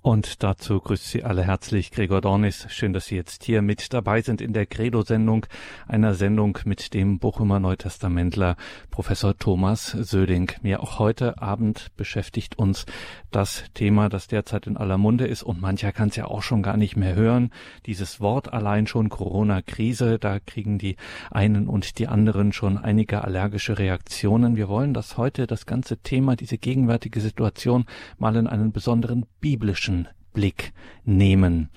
Und dazu grüßt Sie alle herzlich Gregor Dornis. Schön, dass Sie jetzt hier mit dabei sind in der Credo-Sendung, einer Sendung mit dem Bochumer Neutestamentler Professor Thomas Söding. Mir auch heute Abend beschäftigt uns das Thema, das derzeit in aller Munde ist und mancher kann es ja auch schon gar nicht mehr hören. Dieses Wort allein schon Corona-Krise, da kriegen die einen und die anderen schon einige allergische Reaktionen. Wir wollen das heute, das ganze Thema, diese gegenwärtige Situation mal in einen besonderen biblischen Blick nehmen.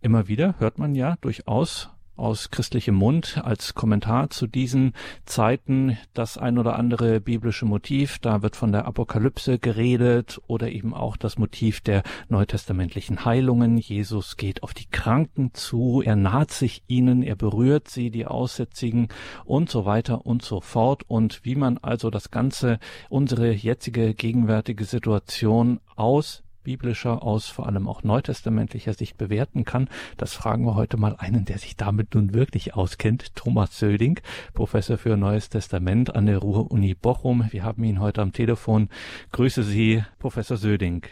Immer wieder hört man ja durchaus aus christlichem Mund als Kommentar zu diesen Zeiten das ein oder andere biblische Motiv. Da wird von der Apokalypse geredet oder eben auch das Motiv der neutestamentlichen Heilungen. Jesus geht auf die Kranken zu, er naht sich ihnen, er berührt sie, die Aussätzigen und so weiter und so fort. Und wie man also das Ganze, unsere jetzige gegenwärtige Situation aus biblischer, aus vor allem auch neutestamentlicher Sicht bewerten kann. Das fragen wir heute mal einen, der sich damit nun wirklich auskennt, Thomas Söding, Professor für Neues Testament an der Ruhr-Uni Bochum. Wir haben ihn heute am Telefon. Grüße Sie, Professor Söding.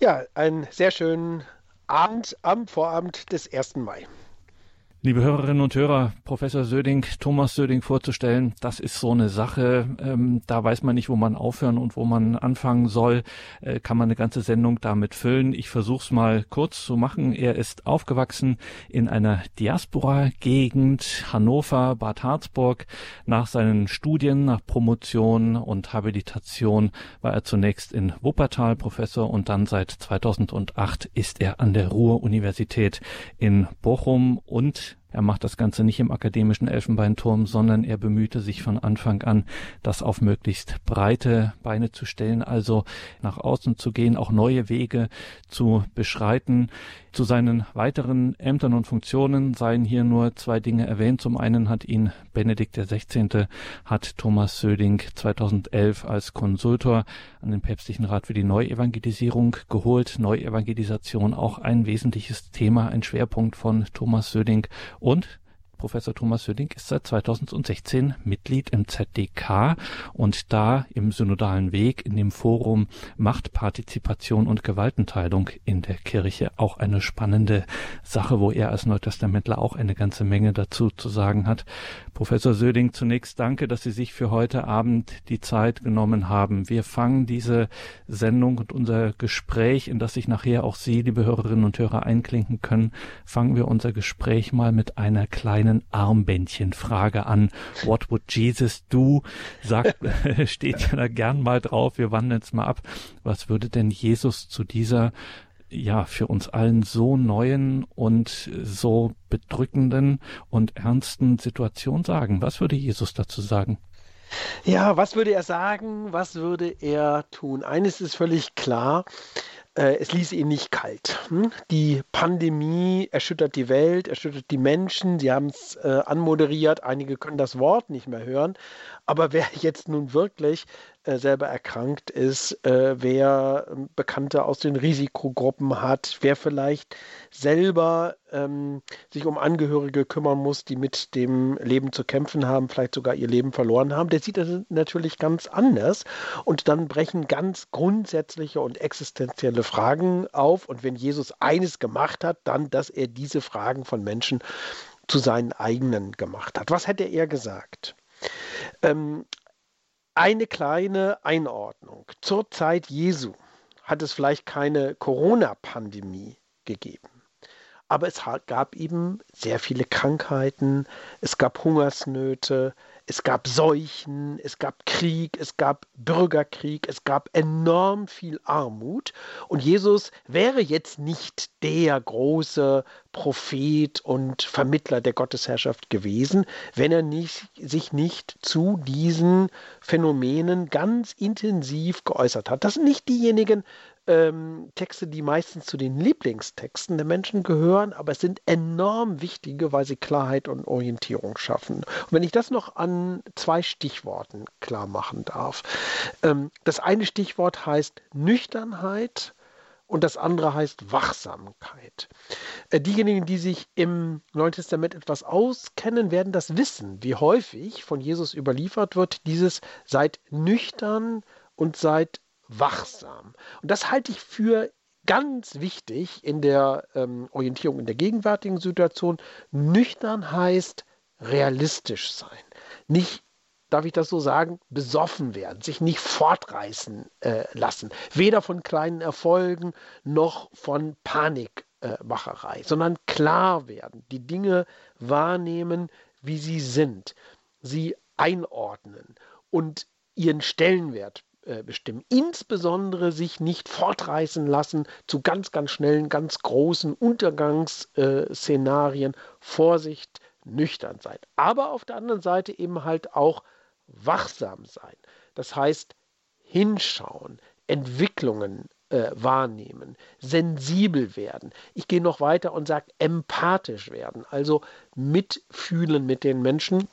Ja, einen sehr schönen Abend am Vorabend des 1. Mai. Liebe Hörerinnen und Hörer, Professor Söding, Thomas Söding vorzustellen, das ist so eine Sache, ähm, da weiß man nicht, wo man aufhören und wo man anfangen soll. Äh, kann man eine ganze Sendung damit füllen. Ich versuche es mal kurz zu machen. Er ist aufgewachsen in einer Diaspora-Gegend, Hannover, Bad Harzburg. Nach seinen Studien, nach Promotion und Habilitation war er zunächst in Wuppertal Professor und dann seit 2008 ist er an der Ruhr-Universität in Bochum und er macht das Ganze nicht im akademischen Elfenbeinturm, sondern er bemühte sich von Anfang an, das auf möglichst breite Beine zu stellen, also nach außen zu gehen, auch neue Wege zu beschreiten. Zu seinen weiteren Ämtern und Funktionen seien hier nur zwei Dinge erwähnt. Zum einen hat ihn Benedikt XVI. hat Thomas Söding 2011 als Konsultor an den Päpstlichen Rat für die Neuevangelisierung geholt. Neuevangelisation auch ein wesentliches Thema, ein Schwerpunkt von Thomas Söding und Professor Thomas Söding ist seit 2016 Mitglied im ZDK und da im synodalen Weg in dem Forum Machtpartizipation und Gewaltenteilung in der Kirche auch eine spannende Sache, wo er als Neutestamentler auch eine ganze Menge dazu zu sagen hat. Professor Söding, zunächst danke, dass Sie sich für heute Abend die Zeit genommen haben. Wir fangen diese Sendung und unser Gespräch, in das sich nachher auch Sie, liebe Hörerinnen und Hörer, einklinken können, fangen wir unser Gespräch mal mit einer kleinen Armbändchenfrage an. What would Jesus do? Sagt, steht ja da gern mal drauf. Wir wandern jetzt mal ab. Was würde denn Jesus zu dieser ja für uns allen so neuen und so bedrückenden und ernsten Situation sagen? Was würde Jesus dazu sagen? Ja, was würde er sagen? Was würde er tun? Eines ist völlig klar. Äh, es ließ ihn nicht kalt. Hm? Die Pandemie erschüttert die Welt, erschüttert die Menschen. Sie haben es äh, anmoderiert. Einige können das Wort nicht mehr hören. Aber wer jetzt nun wirklich selber erkrankt ist, äh, wer ähm, Bekannte aus den Risikogruppen hat, wer vielleicht selber ähm, sich um Angehörige kümmern muss, die mit dem Leben zu kämpfen haben, vielleicht sogar ihr Leben verloren haben, der sieht das natürlich ganz anders. Und dann brechen ganz grundsätzliche und existenzielle Fragen auf. Und wenn Jesus eines gemacht hat, dann, dass er diese Fragen von Menschen zu seinen eigenen gemacht hat. Was hätte er gesagt? Ähm, eine kleine Einordnung. Zur Zeit Jesu hat es vielleicht keine Corona-Pandemie gegeben. Aber es gab eben sehr viele Krankheiten, es gab Hungersnöte, es gab Seuchen, es gab Krieg, es gab Bürgerkrieg, es gab enorm viel Armut. Und Jesus wäre jetzt nicht der große Prophet und Vermittler der Gottesherrschaft gewesen, wenn er nicht, sich nicht zu diesen Phänomenen ganz intensiv geäußert hat. Das sind nicht diejenigen ähm, Texte, die meistens zu den Lieblingstexten der Menschen gehören, aber es sind enorm wichtige, weil sie Klarheit und Orientierung schaffen. Und wenn ich das noch an zwei Stichworten klar machen darf. Ähm, das eine Stichwort heißt Nüchternheit und das andere heißt Wachsamkeit. Äh, diejenigen, die sich im Neuen Testament etwas auskennen, werden das wissen, wie häufig von Jesus überliefert wird, dieses seid nüchtern und seid wachsam. Und das halte ich für ganz wichtig in der ähm, Orientierung in der gegenwärtigen Situation. Nüchtern heißt realistisch sein. Nicht, darf ich das so sagen, besoffen werden, sich nicht fortreißen äh, lassen. Weder von kleinen Erfolgen noch von Panikmacherei, äh, sondern klar werden, die Dinge wahrnehmen, wie sie sind, sie einordnen und ihren Stellenwert äh, bestimmen. Insbesondere sich nicht fortreißen lassen zu ganz, ganz schnellen, ganz großen Untergangsszenarien. Vorsicht, nüchtern sein. Aber auf der anderen Seite eben halt auch wachsam sein. Das heißt, hinschauen, Entwicklungen äh, wahrnehmen, sensibel werden. Ich gehe noch weiter und sage empathisch werden, also mitfühlen mit den Menschen,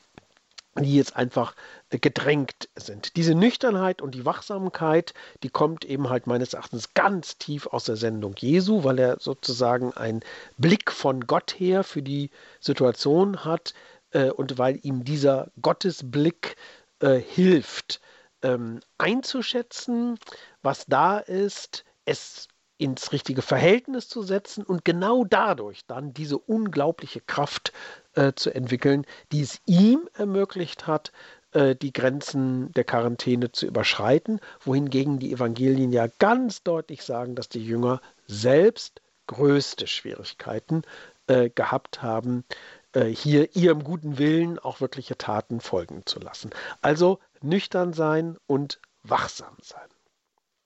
die jetzt einfach gedrängt sind. Diese Nüchternheit und die Wachsamkeit, die kommt eben halt meines Erachtens ganz tief aus der Sendung Jesu, weil er sozusagen einen Blick von Gott her für die Situation hat äh, und weil ihm dieser Gottesblick äh, hilft, ähm, einzuschätzen, was da ist, es ins richtige Verhältnis zu setzen und genau dadurch dann diese unglaubliche Kraft äh, zu entwickeln, die es ihm ermöglicht hat, äh, die Grenzen der Quarantäne zu überschreiten, wohingegen die Evangelien ja ganz deutlich sagen, dass die Jünger selbst größte Schwierigkeiten äh, gehabt haben, äh, hier ihrem guten Willen auch wirkliche Taten folgen zu lassen. Also nüchtern sein und wachsam sein.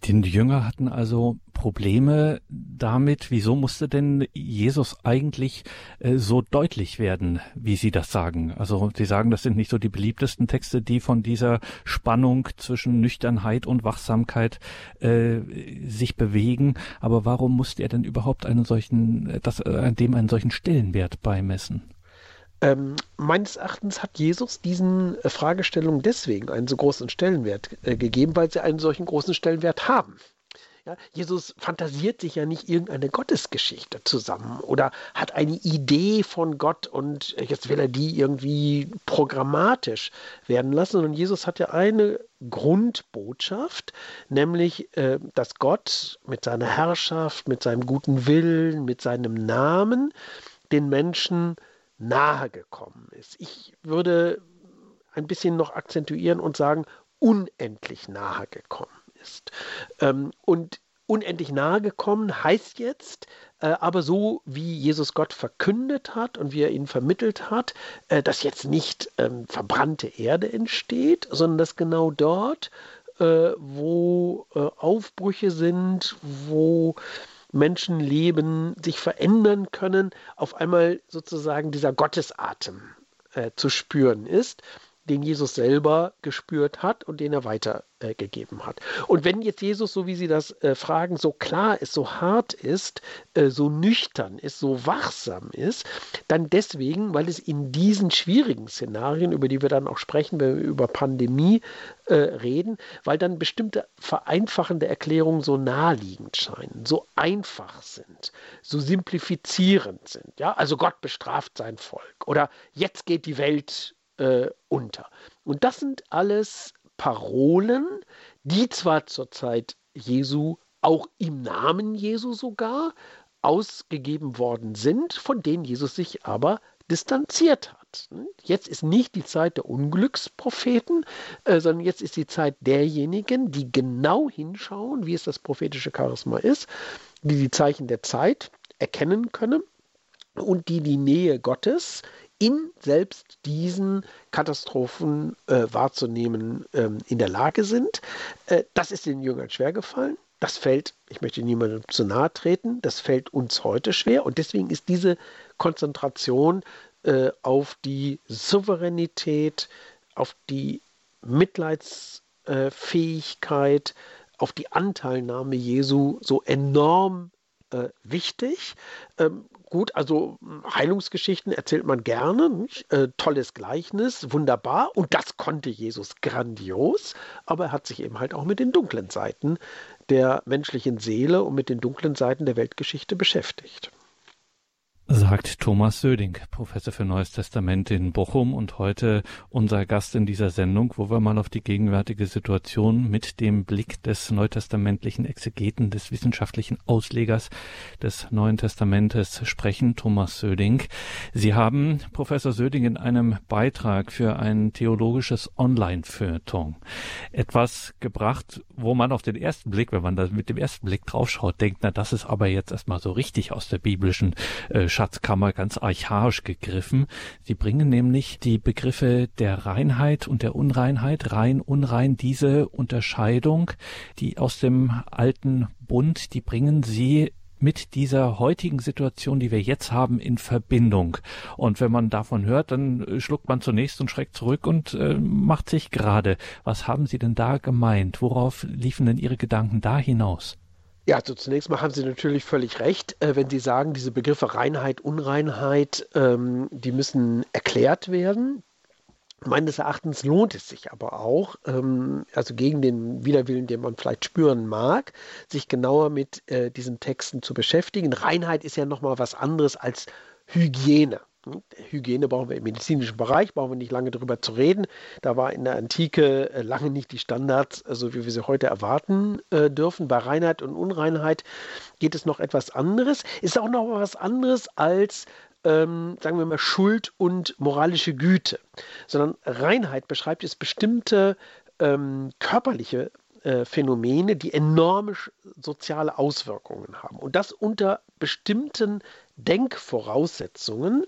Die Jünger hatten also Probleme damit. Wieso musste denn Jesus eigentlich äh, so deutlich werden, wie Sie das sagen? Also Sie sagen, das sind nicht so die beliebtesten Texte, die von dieser Spannung zwischen Nüchternheit und Wachsamkeit äh, sich bewegen. Aber warum musste er denn überhaupt einen solchen, äh, das, äh, dem einen solchen Stellenwert beimessen? Ähm, meines Erachtens hat Jesus diesen äh, Fragestellungen deswegen einen so großen Stellenwert äh, gegeben, weil sie einen solchen großen Stellenwert haben. Ja, Jesus fantasiert sich ja nicht irgendeine Gottesgeschichte zusammen oder hat eine Idee von Gott und jetzt will er die irgendwie programmatisch werden lassen, sondern Jesus hat ja eine Grundbotschaft, nämlich, äh, dass Gott mit seiner Herrschaft, mit seinem guten Willen, mit seinem Namen den Menschen nahe gekommen ist. Ich würde ein bisschen noch akzentuieren und sagen, unendlich nahe gekommen ist. Ähm, und unendlich nahe gekommen heißt jetzt, äh, aber so wie Jesus Gott verkündet hat und wie er ihn vermittelt hat, äh, dass jetzt nicht ähm, verbrannte Erde entsteht, sondern dass genau dort, äh, wo äh, Aufbrüche sind, wo Menschenleben sich verändern können, auf einmal sozusagen dieser Gottesatem äh, zu spüren ist den Jesus selber gespürt hat und den er weitergegeben äh, hat. Und wenn jetzt Jesus, so wie Sie das äh, fragen, so klar ist, so hart ist, äh, so nüchtern ist, so wachsam ist, dann deswegen, weil es in diesen schwierigen Szenarien, über die wir dann auch sprechen, wenn wir über Pandemie äh, reden, weil dann bestimmte vereinfachende Erklärungen so naheliegend scheinen, so einfach sind, so simplifizierend sind. Ja, also Gott bestraft sein Volk oder jetzt geht die Welt äh, unter. Und das sind alles Parolen, die zwar zur Zeit Jesu auch im Namen Jesu sogar ausgegeben worden sind, von denen Jesus sich aber distanziert hat. Jetzt ist nicht die Zeit der Unglückspropheten, äh, sondern jetzt ist die Zeit derjenigen, die genau hinschauen, wie es das prophetische Charisma ist, die die Zeichen der Zeit erkennen können und die die Nähe Gottes in selbst diesen Katastrophen äh, wahrzunehmen ähm, in der Lage sind. Äh, das ist den Jüngern schwer gefallen. Das fällt, ich möchte niemandem zu nahe treten, das fällt uns heute schwer. Und deswegen ist diese Konzentration äh, auf die Souveränität, auf die Mitleidsfähigkeit, auf die Anteilnahme Jesu so enorm äh, wichtig. Ähm, gut, also Heilungsgeschichten erzählt man gerne, äh, tolles Gleichnis, wunderbar. Und das konnte Jesus grandios, aber er hat sich eben halt auch mit den dunklen Seiten der menschlichen Seele und mit den dunklen Seiten der Weltgeschichte beschäftigt. Sagt Thomas Söding, Professor für Neues Testament in Bochum und heute unser Gast in dieser Sendung, wo wir mal auf die gegenwärtige Situation mit dem Blick des neutestamentlichen Exegeten, des wissenschaftlichen Auslegers des Neuen Testamentes sprechen, Thomas Söding. Sie haben, Professor Söding, in einem Beitrag für ein theologisches Online-Feuilleton etwas gebracht, wo man auf den ersten Blick, wenn man da mit dem ersten Blick draufschaut, denkt, na, das ist aber jetzt erstmal so richtig aus der biblischen äh, Schatzkammer ganz archaisch gegriffen. Sie bringen nämlich die Begriffe der Reinheit und der Unreinheit, rein, unrein, diese Unterscheidung, die aus dem alten Bund, die bringen sie mit dieser heutigen Situation, die wir jetzt haben, in Verbindung. Und wenn man davon hört, dann schluckt man zunächst und schreckt zurück und äh, macht sich gerade. Was haben Sie denn da gemeint? Worauf liefen denn Ihre Gedanken da hinaus? Ja, also zunächst mal haben Sie natürlich völlig recht, äh, wenn Sie sagen, diese Begriffe Reinheit, Unreinheit, ähm, die müssen erklärt werden. Meines Erachtens lohnt es sich aber auch, ähm, also gegen den Widerwillen, den man vielleicht spüren mag, sich genauer mit äh, diesen Texten zu beschäftigen. Reinheit ist ja nochmal was anderes als Hygiene. Hygiene brauchen wir im medizinischen Bereich, brauchen wir nicht lange darüber zu reden. Da war in der Antike äh, lange nicht die Standards, so also wie wir sie heute erwarten äh, dürfen. Bei Reinheit und Unreinheit geht es noch etwas anderes. Ist auch noch was anderes als ähm, sagen wir mal, Schuld und moralische Güte, sondern Reinheit beschreibt jetzt bestimmte ähm, körperliche äh, Phänomene, die enorme soziale Auswirkungen haben. Und das unter bestimmten Denkvoraussetzungen,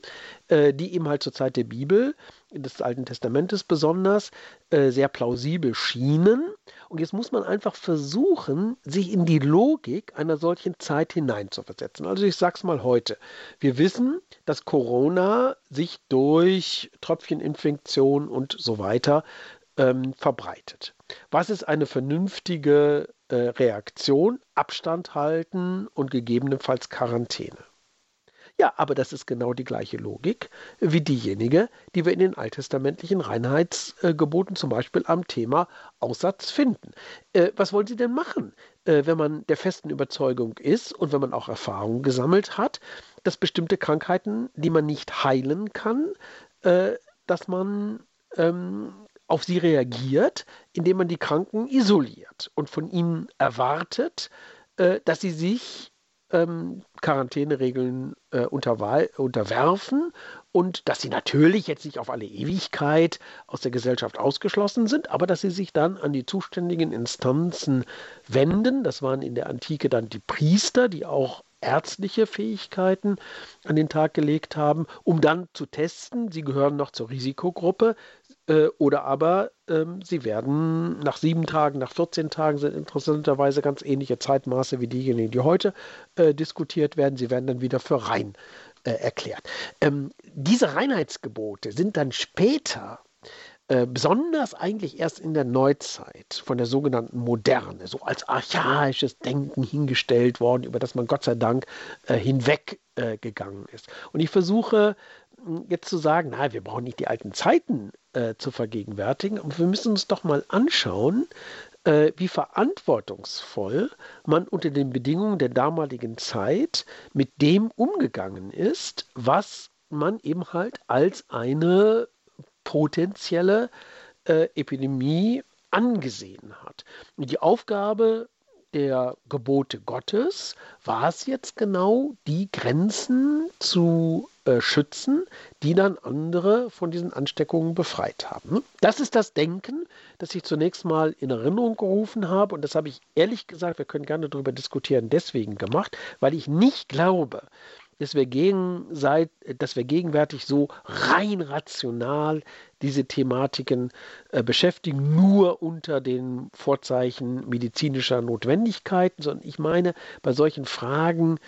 äh, die eben halt zur Zeit der Bibel, des Alten Testamentes besonders, äh, sehr plausibel schienen. Und jetzt muss man einfach versuchen, sich in die Logik einer solchen Zeit hineinzuversetzen. Also ich sage es mal heute. Wir wissen, dass Corona sich durch Tröpfcheninfektion und so weiter ähm, verbreitet. Was ist eine vernünftige äh, Reaktion? Abstand halten und gegebenenfalls Quarantäne. Ja, aber das ist genau die gleiche Logik wie diejenige, die wir in den alttestamentlichen Reinheitsgeboten zum Beispiel am Thema Aussatz finden. Äh, was wollen Sie denn machen, äh, wenn man der festen Überzeugung ist und wenn man auch Erfahrungen gesammelt hat, dass bestimmte Krankheiten, die man nicht heilen kann, äh, dass man ähm, auf sie reagiert, indem man die Kranken isoliert und von ihnen erwartet, äh, dass sie sich ähm, Quarantäneregeln äh, unterwerfen und dass sie natürlich jetzt nicht auf alle Ewigkeit aus der Gesellschaft ausgeschlossen sind, aber dass sie sich dann an die zuständigen Instanzen wenden. Das waren in der Antike dann die Priester, die auch ärztliche Fähigkeiten an den Tag gelegt haben, um dann zu testen, sie gehören noch zur Risikogruppe, oder aber ähm, sie werden nach sieben Tagen, nach 14 Tagen sind interessanterweise ganz ähnliche Zeitmaße wie diejenigen, die heute äh, diskutiert werden. Sie werden dann wieder für rein äh, erklärt. Ähm, diese Reinheitsgebote sind dann später äh, besonders eigentlich erst in der Neuzeit von der sogenannten Moderne, so als archaisches Denken hingestellt worden, über das man Gott sei Dank äh, hinweggegangen äh, ist. Und ich versuche jetzt zu sagen, na, wir brauchen nicht die alten Zeiten äh, zu vergegenwärtigen, aber wir müssen uns doch mal anschauen, äh, wie verantwortungsvoll man unter den Bedingungen der damaligen Zeit mit dem umgegangen ist, was man eben halt als eine potenzielle äh, Epidemie angesehen hat. Und die Aufgabe der Gebote Gottes war es jetzt genau, die Grenzen zu äh, schützen, die dann andere von diesen Ansteckungen befreit haben. Das ist das Denken, das ich zunächst mal in Erinnerung gerufen habe und das habe ich ehrlich gesagt, wir können gerne darüber diskutieren, deswegen gemacht, weil ich nicht glaube, dass wir, gegen, dass wir gegenwärtig so rein rational diese Thematiken äh, beschäftigen, nur unter den Vorzeichen medizinischer Notwendigkeiten, sondern ich meine, bei solchen Fragen,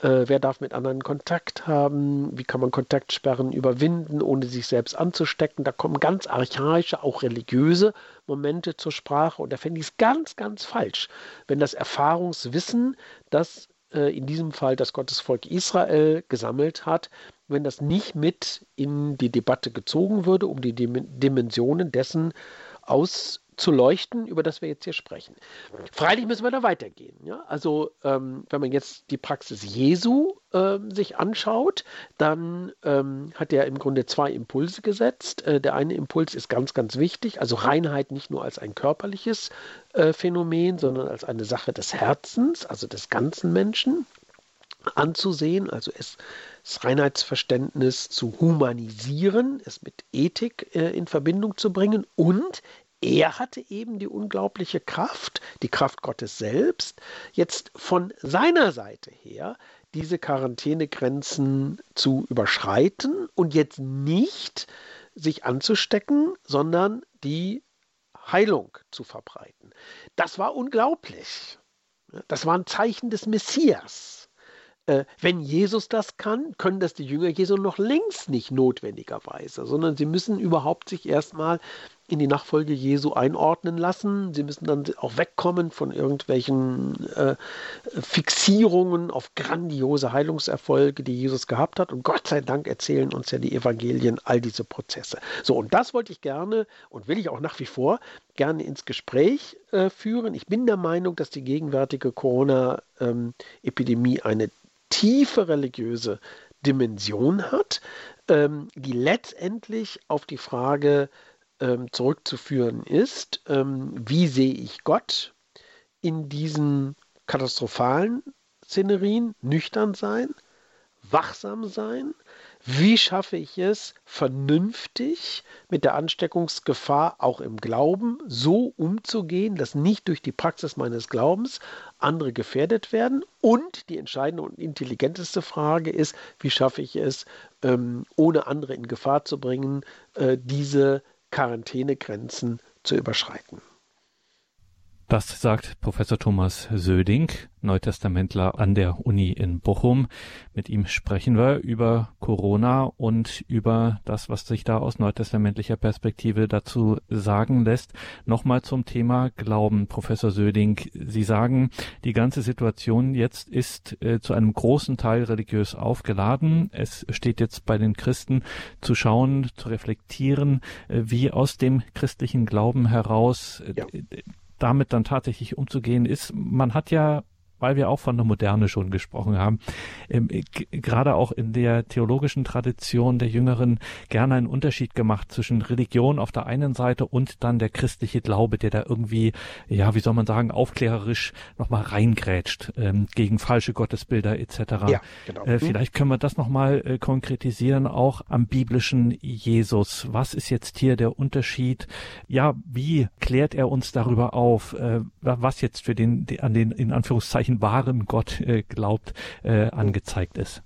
äh, wer darf mit anderen Kontakt haben, wie kann man Kontaktsperren überwinden, ohne sich selbst anzustecken, da kommen ganz archaische, auch religiöse Momente zur Sprache. Und da fände ich es ganz, ganz falsch, wenn das Erfahrungswissen, das äh, in diesem Fall das Gottesvolk Israel gesammelt hat, wenn das nicht mit in die Debatte gezogen würde, um die Dimensionen dessen zu leuchten, über das wir jetzt hier sprechen. Freilich müssen wir da weitergehen. Ja? Also ähm, wenn man jetzt die Praxis Jesu äh, sich anschaut, dann ähm, hat er im Grunde zwei Impulse gesetzt. Äh, der eine Impuls ist ganz, ganz wichtig, also Reinheit nicht nur als ein körperliches äh, Phänomen, sondern als eine Sache des Herzens, also des ganzen Menschen anzusehen, also es das Reinheitsverständnis zu humanisieren, es mit Ethik äh, in Verbindung zu bringen und er hatte eben die unglaubliche Kraft, die Kraft Gottes selbst, jetzt von seiner Seite her diese Quarantänegrenzen zu überschreiten und jetzt nicht sich anzustecken, sondern die Heilung zu verbreiten. Das war unglaublich. Das war ein Zeichen des Messias. Äh, wenn Jesus das kann, können das die Jünger Jesu noch längst nicht notwendigerweise, sondern sie müssen überhaupt sich erstmal in die Nachfolge Jesu einordnen lassen. Sie müssen dann auch wegkommen von irgendwelchen äh, Fixierungen auf grandiose Heilungserfolge, die Jesus gehabt hat. Und Gott sei Dank erzählen uns ja die Evangelien all diese Prozesse. So, und das wollte ich gerne und will ich auch nach wie vor gerne ins Gespräch äh, führen. Ich bin der Meinung, dass die gegenwärtige Corona-Epidemie ähm, eine tiefe religiöse Dimension hat, ähm, die letztendlich auf die Frage ähm, zurückzuführen ist, ähm, wie sehe ich Gott in diesen katastrophalen Szenerien, nüchtern sein, wachsam sein, wie schaffe ich es, vernünftig mit der Ansteckungsgefahr auch im Glauben so umzugehen, dass nicht durch die Praxis meines Glaubens andere gefährdet werden? Und die entscheidende und intelligenteste Frage ist, wie schaffe ich es, ähm, ohne andere in Gefahr zu bringen, äh, diese Quarantänegrenzen zu überschreiten? Das sagt Professor Thomas Söding, Neutestamentler an der Uni in Bochum. Mit ihm sprechen wir über Corona und über das, was sich da aus neutestamentlicher Perspektive dazu sagen lässt. Nochmal zum Thema Glauben, Professor Söding. Sie sagen, die ganze Situation jetzt ist äh, zu einem großen Teil religiös aufgeladen. Es steht jetzt bei den Christen zu schauen, zu reflektieren, äh, wie aus dem christlichen Glauben heraus äh, ja damit dann tatsächlich umzugehen ist. Man hat ja weil wir auch von der Moderne schon gesprochen haben, ähm, gerade auch in der theologischen Tradition der Jüngeren gerne einen Unterschied gemacht zwischen Religion auf der einen Seite und dann der christliche Glaube, der da irgendwie, ja, wie soll man sagen, aufklärerisch nochmal reingrätscht ähm, gegen falsche Gottesbilder etc. Ja, genau. Äh, mhm. vielleicht können wir das nochmal äh, konkretisieren, auch am biblischen Jesus. Was ist jetzt hier der Unterschied? Ja, wie klärt er uns darüber auf, äh, was jetzt für den, an den, in Anführungszeichen, welchen wahren Gott äh, glaubt, äh, angezeigt ist.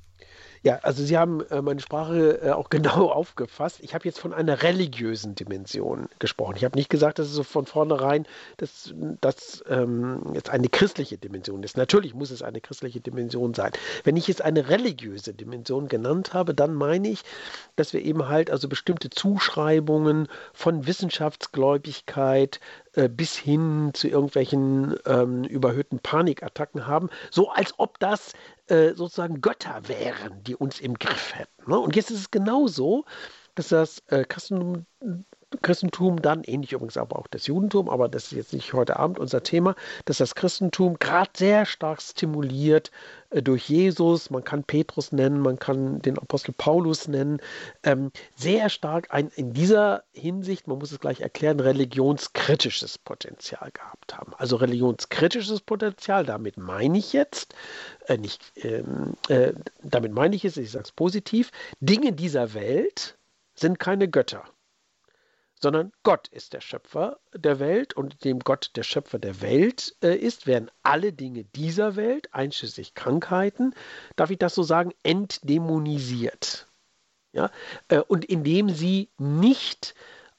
Ja, also Sie haben äh, meine Sprache äh, auch genau aufgefasst. Ich habe jetzt von einer religiösen Dimension gesprochen. Ich habe nicht gesagt, dass es so von vornherein dass das ähm, jetzt eine christliche Dimension ist. Natürlich muss es eine christliche Dimension sein. Wenn ich jetzt eine religiöse Dimension genannt habe, dann meine ich, dass wir eben halt also bestimmte Zuschreibungen von Wissenschaftsgläubigkeit äh, bis hin zu irgendwelchen ähm, überhöhten Panikattacken haben, so als ob das äh, sozusagen Götter wären, die uns im Griff hätten. Ne? Und jetzt ist es genauso, dass das äh, Christentum Christentum dann, ähnlich übrigens aber auch das Judentum, aber das ist jetzt nicht heute Abend unser Thema, dass das Christentum gerade sehr stark stimuliert äh, durch Jesus, man kann Petrus nennen, man kann den Apostel Paulus nennen, ähm, sehr stark ein in dieser Hinsicht, man muss es gleich erklären, religionskritisches Potenzial gehabt haben. Also religionskritisches Potenzial, damit meine ich jetzt, äh, nicht, ähm, äh, damit meine ich jetzt, ich sage es positiv, Dinge dieser Welt sind keine Götter sondern Gott ist der Schöpfer der Welt und indem Gott der Schöpfer der Welt äh, ist, werden alle Dinge dieser Welt, einschließlich Krankheiten, darf ich das so sagen, entdämonisiert. Ja? Äh, und indem sie nicht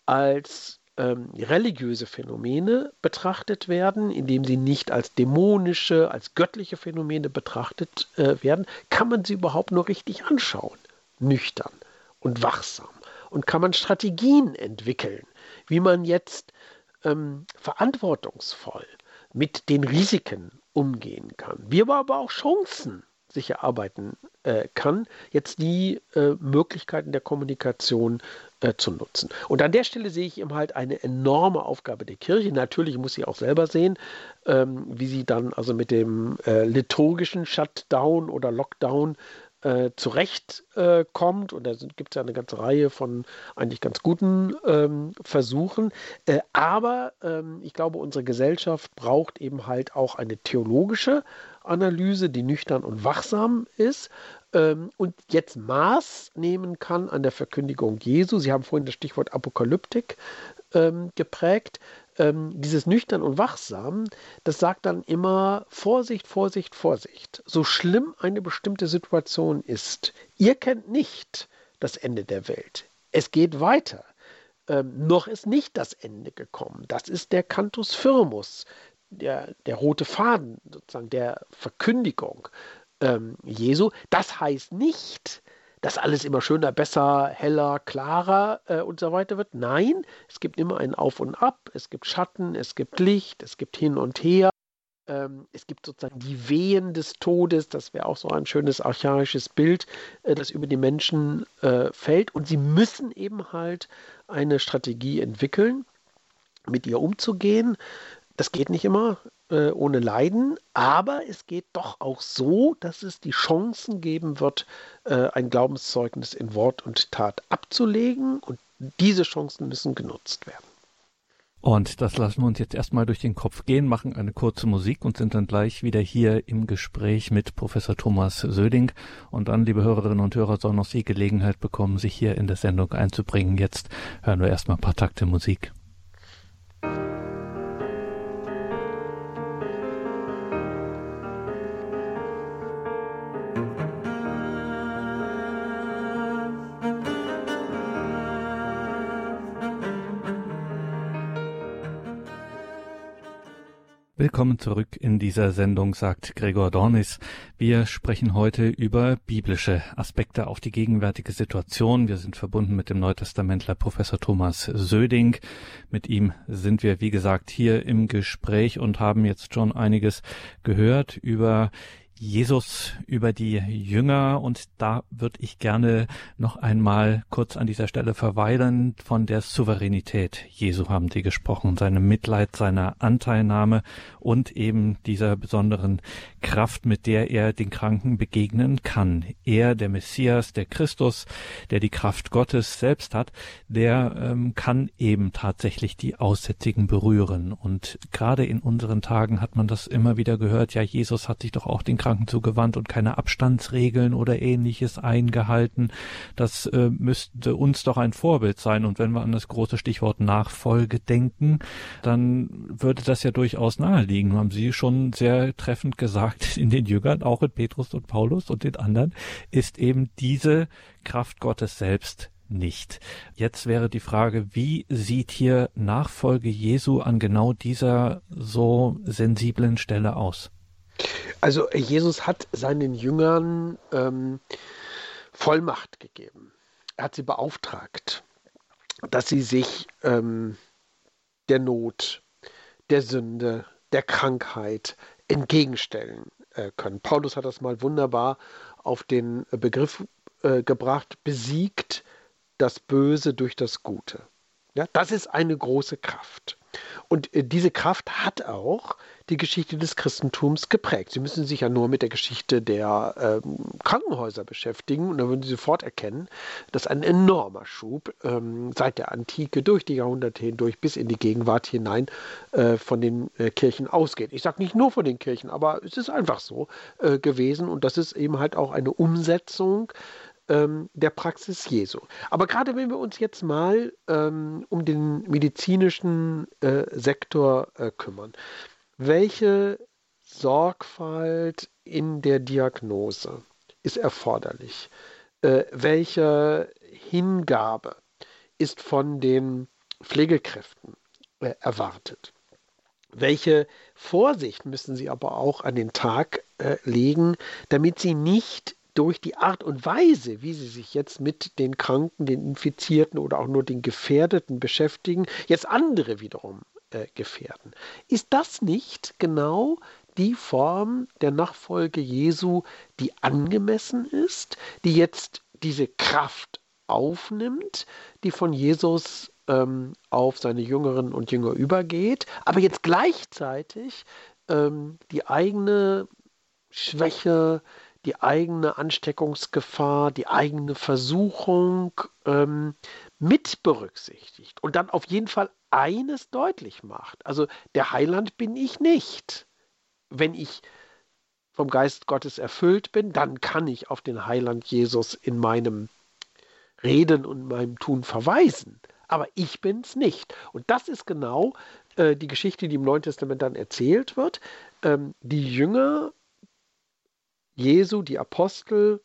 als ähm, religiöse Phänomene betrachtet werden, indem sie nicht als dämonische, als göttliche Phänomene betrachtet äh, werden, kann man sie überhaupt nur richtig anschauen, nüchtern und wachsam und kann man Strategien entwickeln, wie man jetzt ähm, verantwortungsvoll mit den Risiken umgehen kann, wie man aber auch Chancen sich erarbeiten äh, kann, jetzt die äh, Möglichkeiten der Kommunikation äh, zu nutzen. Und an der Stelle sehe ich eben halt eine enorme Aufgabe der Kirche. Natürlich muss sie auch selber sehen, ähm, wie sie dann also mit dem äh, liturgischen Shutdown oder Lockdown äh, zurechtkommt. Äh, und da gibt es ja eine ganze Reihe von eigentlich ganz guten ähm, Versuchen. Äh, aber ähm, ich glaube, unsere Gesellschaft braucht eben halt auch eine theologische Analyse, die nüchtern und wachsam ist ähm, und jetzt Maß nehmen kann an der Verkündigung Jesu. Sie haben vorhin das Stichwort Apokalyptik ähm, geprägt. Ähm, dieses nüchtern und wachsam, das sagt dann immer Vorsicht, Vorsicht, Vorsicht. So schlimm eine bestimmte Situation ist, ihr kennt nicht das Ende der Welt. Es geht weiter. Ähm, noch ist nicht das Ende gekommen. Das ist der Cantus Firmus, der, der rote Faden sozusagen der Verkündigung ähm, Jesu. Das heißt nicht, dass alles immer schöner, besser, heller, klarer äh, und so weiter wird. Nein, es gibt immer ein Auf und Ab, es gibt Schatten, es gibt Licht, es gibt hin und her. Ähm, es gibt sozusagen die Wehen des Todes, das wäre auch so ein schönes archaisches Bild, äh, das über die Menschen äh, fällt. Und sie müssen eben halt eine Strategie entwickeln, mit ihr umzugehen. Das geht nicht immer äh, ohne Leiden, aber es geht doch auch so, dass es die Chancen geben wird, äh, ein Glaubenszeugnis in Wort und Tat abzulegen und diese Chancen müssen genutzt werden. Und das lassen wir uns jetzt erstmal durch den Kopf gehen, machen eine kurze Musik und sind dann gleich wieder hier im Gespräch mit Professor Thomas Söding. Und dann, liebe Hörerinnen und Hörer, sollen noch Sie Gelegenheit bekommen, sich hier in der Sendung einzubringen. Jetzt hören wir erstmal ein paar Takte Musik. Willkommen zurück in dieser Sendung, sagt Gregor Dornis. Wir sprechen heute über biblische Aspekte auf die gegenwärtige Situation. Wir sind verbunden mit dem Neutestamentler Professor Thomas Söding. Mit ihm sind wir, wie gesagt, hier im Gespräch und haben jetzt schon einiges gehört über Jesus über die Jünger und da würde ich gerne noch einmal kurz an dieser Stelle verweilen. Von der Souveränität Jesu haben Sie gesprochen, seine Mitleid, seiner Anteilnahme und eben dieser besonderen Kraft, mit der er den Kranken begegnen kann. Er, der Messias, der Christus, der die Kraft Gottes selbst hat, der ähm, kann eben tatsächlich die Aussätzigen berühren. Und gerade in unseren Tagen hat man das immer wieder gehört, ja, Jesus hat sich doch auch den Kranken Kranken zugewandt und keine Abstandsregeln oder ähnliches eingehalten. Das äh, müsste uns doch ein Vorbild sein. Und wenn wir an das große Stichwort Nachfolge denken, dann würde das ja durchaus naheliegen. Haben Sie schon sehr treffend gesagt, in den Jüngern, auch in Petrus und Paulus und den anderen, ist eben diese Kraft Gottes selbst nicht. Jetzt wäre die Frage, wie sieht hier Nachfolge Jesu an genau dieser so sensiblen Stelle aus? Also Jesus hat seinen Jüngern ähm, Vollmacht gegeben. Er hat sie beauftragt, dass sie sich ähm, der Not, der Sünde, der Krankheit entgegenstellen äh, können. Paulus hat das mal wunderbar auf den Begriff äh, gebracht, besiegt das Böse durch das Gute. Ja, das ist eine große Kraft. Und äh, diese Kraft hat auch die Geschichte des Christentums geprägt. Sie müssen sich ja nur mit der Geschichte der ähm, Krankenhäuser beschäftigen und dann würden Sie sofort erkennen, dass ein enormer Schub ähm, seit der Antike durch die Jahrhunderte hindurch bis in die Gegenwart hinein äh, von den äh, Kirchen ausgeht. Ich sage nicht nur von den Kirchen, aber es ist einfach so äh, gewesen und das ist eben halt auch eine Umsetzung ähm, der Praxis Jesu. Aber gerade wenn wir uns jetzt mal ähm, um den medizinischen äh, Sektor äh, kümmern, welche Sorgfalt in der Diagnose ist erforderlich? Äh, welche Hingabe ist von den Pflegekräften äh, erwartet? Welche Vorsicht müssen sie aber auch an den Tag äh, legen, damit sie nicht durch die Art und Weise, wie sie sich jetzt mit den Kranken, den Infizierten oder auch nur den Gefährdeten beschäftigen, jetzt andere wiederum äh, gefährden. Ist das nicht genau die Form der Nachfolge Jesu, die angemessen ist, die jetzt diese Kraft aufnimmt, die von Jesus ähm, auf seine Jüngerinnen und Jünger übergeht, aber jetzt gleichzeitig ähm, die eigene Schwäche, die eigene Ansteckungsgefahr, die eigene Versuchung ähm, mit berücksichtigt und dann auf jeden Fall eines deutlich macht. Also der Heiland bin ich nicht. Wenn ich vom Geist Gottes erfüllt bin, dann kann ich auf den Heiland Jesus in meinem Reden und meinem Tun verweisen. Aber ich bin es nicht. Und das ist genau äh, die Geschichte, die im Neuen Testament dann erzählt wird. Ähm, die Jünger Jesu, die Apostel,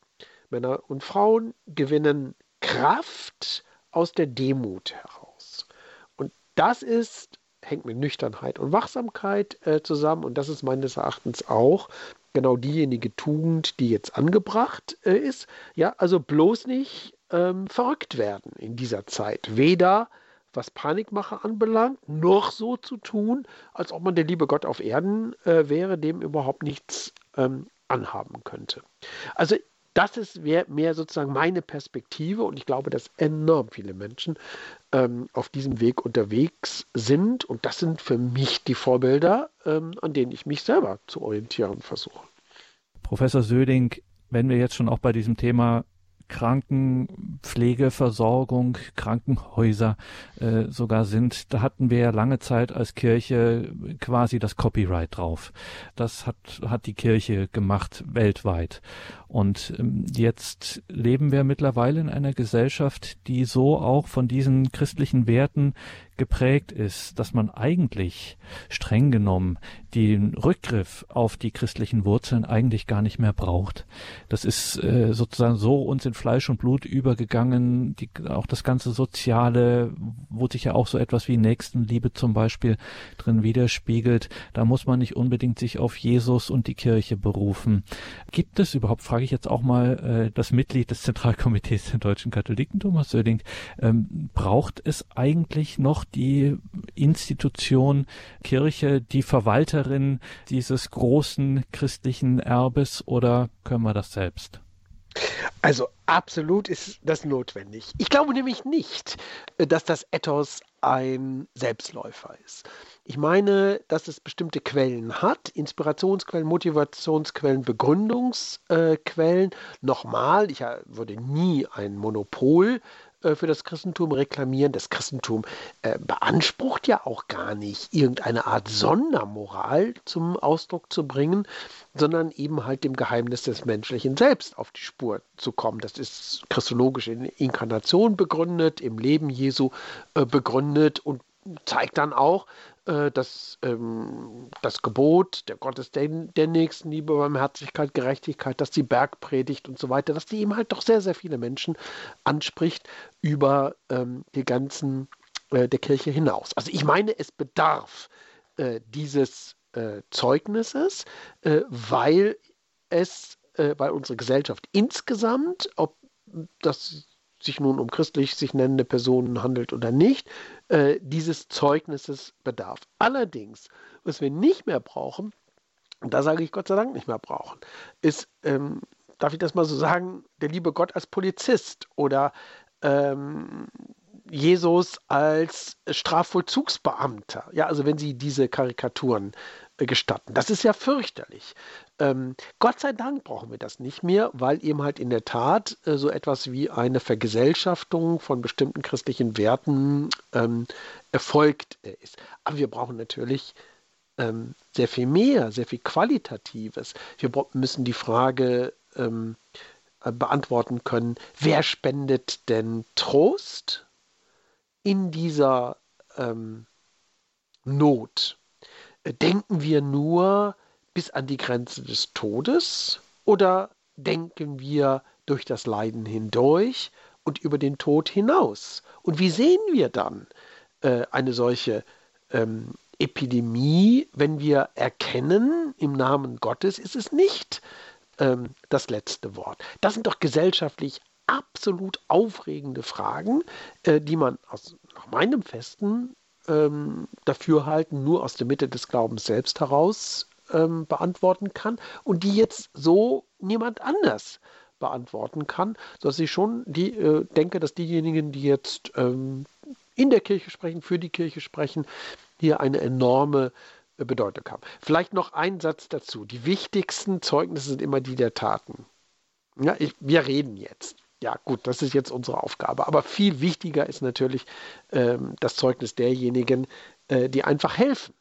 Männer und Frauen, gewinnen Kraft aus der Demut heraus. Und das ist, hängt mit Nüchternheit und Wachsamkeit äh, zusammen. Und das ist meines Erachtens auch genau diejenige Tugend, die jetzt angebracht äh, ist. Ja, also bloß nicht ähm, verrückt werden in dieser Zeit. Weder was Panikmache anbelangt, noch so zu tun, als ob man der liebe Gott auf Erden äh, wäre, dem überhaupt nichts ähm, anhaben könnte. Also das ist mehr, mehr, sozusagen meine Perspektive und ich glaube, dass enorm viele Menschen ähm, auf diesem Weg unterwegs sind und das sind für mich die Vorbilder, ähm, an denen ich mich selber zu orientieren versuche. Professor Söding, wenn wir jetzt schon auch bei diesem Thema Krankenpflegeversorgung, Krankenhäuser äh, sogar sind. Da hatten wir ja lange Zeit als Kirche quasi das Copyright drauf. Das hat, hat die Kirche gemacht weltweit. Und ähm, jetzt leben wir mittlerweile in einer Gesellschaft, die so auch von diesen christlichen Werten geprägt ist, dass man eigentlich streng genommen den Rückgriff auf die christlichen Wurzeln eigentlich gar nicht mehr braucht. Das ist äh, sozusagen so uns in Fleisch und Blut übergegangen, die, auch das ganze Soziale, wo sich ja auch so etwas wie Nächstenliebe zum Beispiel drin widerspiegelt. Da muss man nicht unbedingt sich auf Jesus und die Kirche berufen. Gibt es überhaupt, frage ich jetzt auch mal äh, das Mitglied des Zentralkomitees der deutschen Katholiken, Thomas Söding, ähm, braucht es eigentlich noch die Institution Kirche, die Verwalterin dieses großen christlichen Erbes oder können wir das selbst? Also absolut ist das notwendig. Ich glaube nämlich nicht, dass das Ethos ein Selbstläufer ist. Ich meine, dass es bestimmte Quellen hat, Inspirationsquellen, Motivationsquellen, Begründungsquellen. Nochmal, ich würde nie ein Monopol äh, für das Christentum reklamieren. Das Christentum äh, beansprucht ja auch gar nicht, irgendeine Art Sondermoral zum Ausdruck zu bringen, sondern eben halt dem Geheimnis des menschlichen Selbst auf die Spur zu kommen. Das ist christologisch in Inkarnation begründet, im Leben Jesu äh, begründet und zeigt dann auch, äh, dass ähm, das Gebot, der Gottes der, der Nächstenliebe, Barmherzigkeit, Gerechtigkeit, dass die Bergpredigt und so weiter, dass die eben halt doch sehr, sehr viele Menschen anspricht über ähm, die ganzen äh, der Kirche hinaus. Also ich meine, es bedarf äh, dieses äh, Zeugnisses, äh, weil es, äh, weil unsere Gesellschaft insgesamt, ob das sich nun um christlich sich nennende Personen handelt oder nicht, äh, dieses Zeugnisses bedarf. Allerdings, was wir nicht mehr brauchen, und da sage ich Gott sei Dank nicht mehr brauchen, ist, ähm, darf ich das mal so sagen, der liebe Gott als Polizist oder ähm, Jesus als Strafvollzugsbeamter. Ja, also wenn Sie diese Karikaturen gestatten. Das ist ja fürchterlich. Ähm, Gott sei Dank brauchen wir das nicht mehr, weil eben halt in der Tat äh, so etwas wie eine Vergesellschaftung von bestimmten christlichen Werten ähm, erfolgt ist. Aber wir brauchen natürlich ähm, sehr viel mehr, sehr viel Qualitatives. Wir müssen die Frage ähm, äh, beantworten können, wer spendet denn Trost in dieser ähm, Not? Denken wir nur bis an die Grenze des Todes oder denken wir durch das Leiden hindurch und über den Tod hinaus? Und wie sehen wir dann äh, eine solche ähm, Epidemie, wenn wir erkennen, im Namen Gottes ist es nicht ähm, das letzte Wort? Das sind doch gesellschaftlich absolut aufregende Fragen, äh, die man aus nach meinem festen ähm, Dafürhalten nur aus der Mitte des Glaubens selbst heraus ähm, beantworten kann und die jetzt so niemand anders beantworten kann, sodass ich schon die, äh, denke, dass diejenigen, die jetzt ähm, in der Kirche sprechen, für die Kirche sprechen, hier eine enorme äh, Bedeutung haben. Vielleicht noch ein Satz dazu. Die wichtigsten Zeugnisse sind immer die der Taten. Ja, ich, wir reden jetzt. Ja, gut, das ist jetzt unsere Aufgabe. Aber viel wichtiger ist natürlich ähm, das Zeugnis derjenigen, äh, die einfach helfen.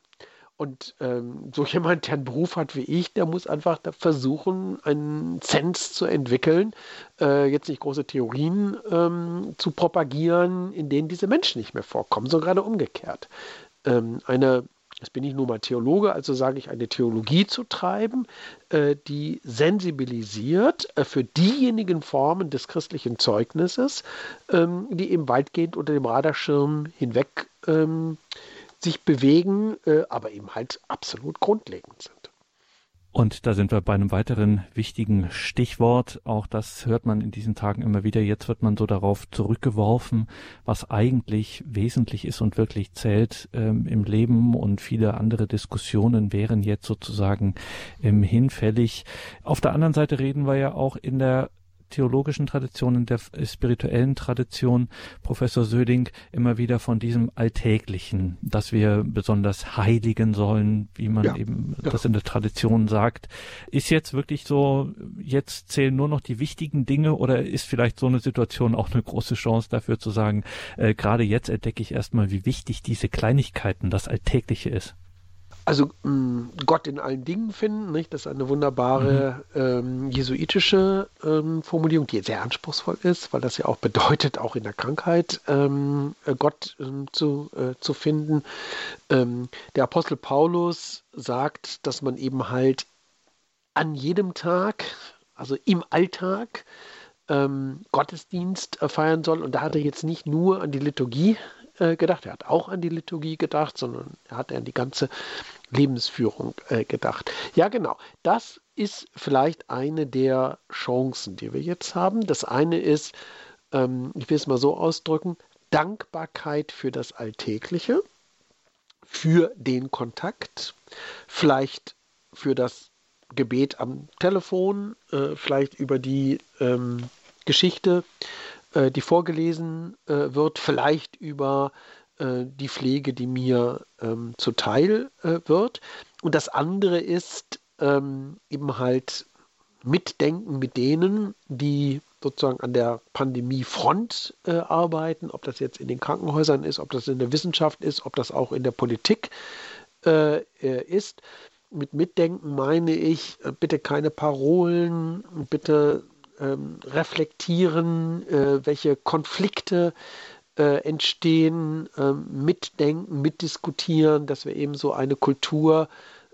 Und ähm, so jemand, der einen Beruf hat wie ich, der muss einfach versuchen, einen Sens zu entwickeln, äh, jetzt nicht große Theorien ähm, zu propagieren, in denen diese Menschen nicht mehr vorkommen, so gerade umgekehrt. Ähm, eine, jetzt bin ich nur mal Theologe, also sage ich, eine Theologie zu treiben, äh, die sensibilisiert äh, für diejenigen Formen des christlichen Zeugnisses, ähm, die eben weitgehend unter dem Radarschirm hinweg ähm, sich bewegen, äh, aber eben halt absolut grundlegend sind. Und da sind wir bei einem weiteren wichtigen Stichwort. Auch das hört man in diesen Tagen immer wieder. Jetzt wird man so darauf zurückgeworfen, was eigentlich wesentlich ist und wirklich zählt ähm, im Leben. Und viele andere Diskussionen wären jetzt sozusagen ähm, hinfällig. Auf der anderen Seite reden wir ja auch in der theologischen Tradition, in der spirituellen Tradition, Professor Söding, immer wieder von diesem Alltäglichen, dass wir besonders heiligen sollen, wie man ja, eben ja. das in der Tradition sagt. Ist jetzt wirklich so, jetzt zählen nur noch die wichtigen Dinge oder ist vielleicht so eine Situation auch eine große Chance dafür zu sagen, äh, gerade jetzt entdecke ich erstmal, wie wichtig diese Kleinigkeiten, das Alltägliche ist? Also mh, mm, Gott in allen Dingen finden, nicht? das ist eine wunderbare mhm. ähm, jesuitische ähm, Formulierung, die sehr anspruchsvoll ist, weil das ja auch bedeutet, auch in der Krankheit ähm, äh, Gott ähm, zu, äh, zu finden. Ähm, der Apostel Paulus sagt, dass man eben halt an jedem Tag, also im Alltag, ähm, Gottesdienst äh, feiern soll. Und da hat er jetzt nicht nur an die Liturgie äh, gedacht, er hat auch an die Liturgie gedacht, sondern er hat an die ganze Lebensführung äh, gedacht. Ja, genau. Das ist vielleicht eine der Chancen, die wir jetzt haben. Das eine ist, ähm, ich will es mal so ausdrücken, Dankbarkeit für das Alltägliche, für den Kontakt, vielleicht für das Gebet am Telefon, äh, vielleicht über die ähm, Geschichte, äh, die vorgelesen äh, wird, vielleicht über äh, die Pflege, die mir ähm, zuteil äh, wird. Und das andere ist ähm, eben halt Mitdenken mit denen, die sozusagen an der Pandemiefront äh, arbeiten, ob das jetzt in den Krankenhäusern ist, ob das in der Wissenschaft ist, ob das auch in der Politik äh, äh ist. Mit Mitdenken meine ich, äh, bitte keine Parolen, bitte ähm, reflektieren, welche Konflikte äh, entstehen, äh, mitdenken, mitdiskutieren, dass wir eben so eine Kultur